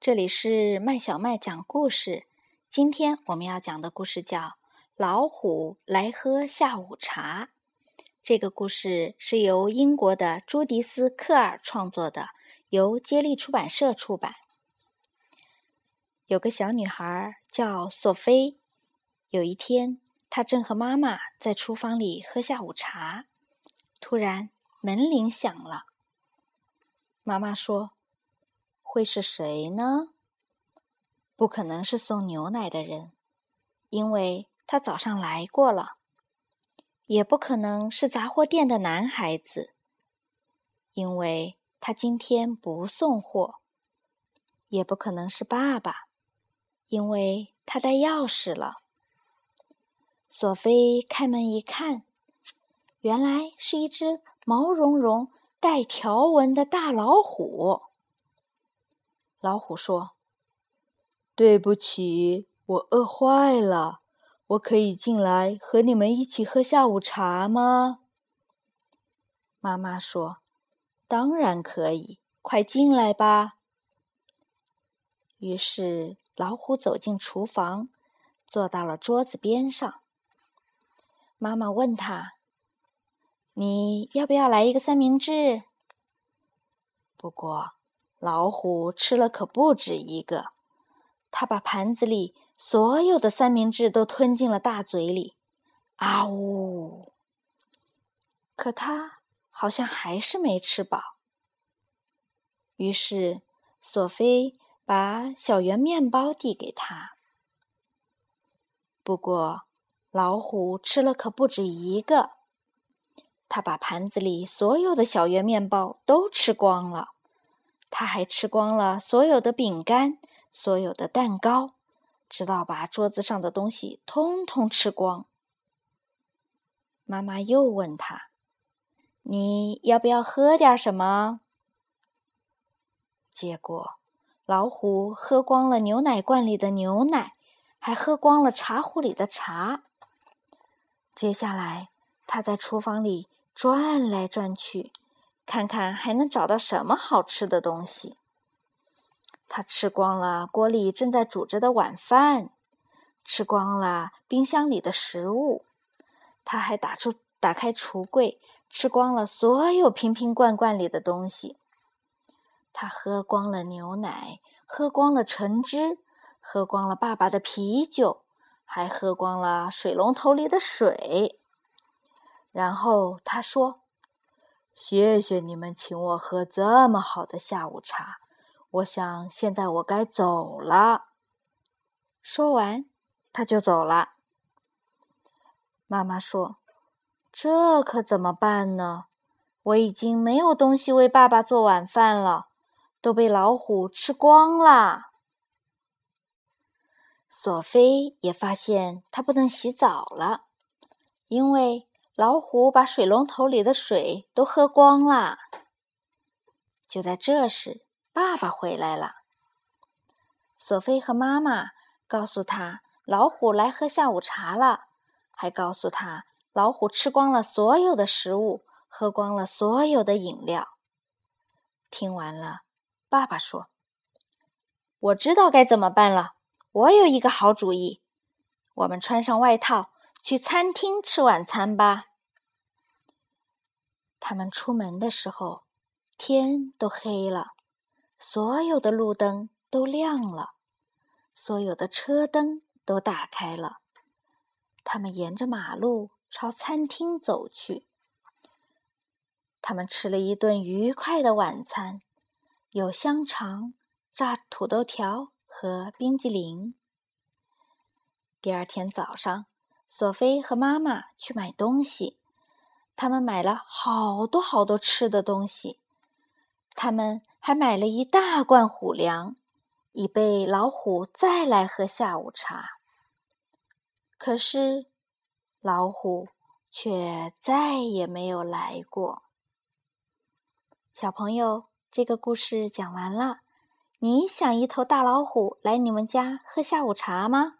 这里是麦小麦讲故事。今天我们要讲的故事叫《老虎来喝下午茶》。这个故事是由英国的朱迪斯·科尔创作的，由接力出版社出版。有个小女孩叫索菲。有一天，她正和妈妈在厨房里喝下午茶，突然门铃响了。妈妈说。会是谁呢？不可能是送牛奶的人，因为他早上来过了；也不可能是杂货店的男孩子，因为他今天不送货；也不可能是爸爸，因为他带钥匙了。索菲开门一看，原来是一只毛茸茸、带条纹的大老虎。老虎说：“对不起，我饿坏了。我可以进来和你们一起喝下午茶吗？”妈妈说：“当然可以，快进来吧。”于是老虎走进厨房，坐到了桌子边上。妈妈问他：“你要不要来一个三明治？”不过。老虎吃了可不止一个，它把盘子里所有的三明治都吞进了大嘴里，啊呜！可它好像还是没吃饱。于是索菲把小圆面包递给他。不过老虎吃了可不止一个，它把盘子里所有的小圆面包都吃光了。他还吃光了所有的饼干，所有的蛋糕，直到把桌子上的东西通通吃光。妈妈又问他：“你要不要喝点什么？”结果，老虎喝光了牛奶罐里的牛奶，还喝光了茶壶里的茶。接下来，他在厨房里转来转去。看看还能找到什么好吃的东西。他吃光了锅里正在煮着的晚饭，吃光了冰箱里的食物。他还打出打开橱柜，吃光了所有瓶瓶罐罐里的东西。他喝光了牛奶，喝光了橙汁，喝光了爸爸的啤酒，还喝光了水龙头里的水。然后他说。谢谢你们请我喝这么好的下午茶，我想现在我该走了。说完，他就走了。妈妈说：“这可怎么办呢？我已经没有东西为爸爸做晚饭了，都被老虎吃光了。”索菲也发现她不能洗澡了，因为。老虎把水龙头里的水都喝光了。就在这时，爸爸回来了。索菲和妈妈告诉他，老虎来喝下午茶了，还告诉他，老虎吃光了所有的食物，喝光了所有的饮料。听完了，爸爸说：“我知道该怎么办了。我有一个好主意，我们穿上外套，去餐厅吃晚餐吧。”他们出门的时候，天都黑了，所有的路灯都亮了，所有的车灯都打开了。他们沿着马路朝餐厅走去。他们吃了一顿愉快的晚餐，有香肠、炸土豆条和冰激凌。第二天早上，索菲和妈妈去买东西。他们买了好多好多吃的东西，他们还买了一大罐虎粮，以备老虎再来喝下午茶。可是，老虎却再也没有来过。小朋友，这个故事讲完了，你想一头大老虎来你们家喝下午茶吗？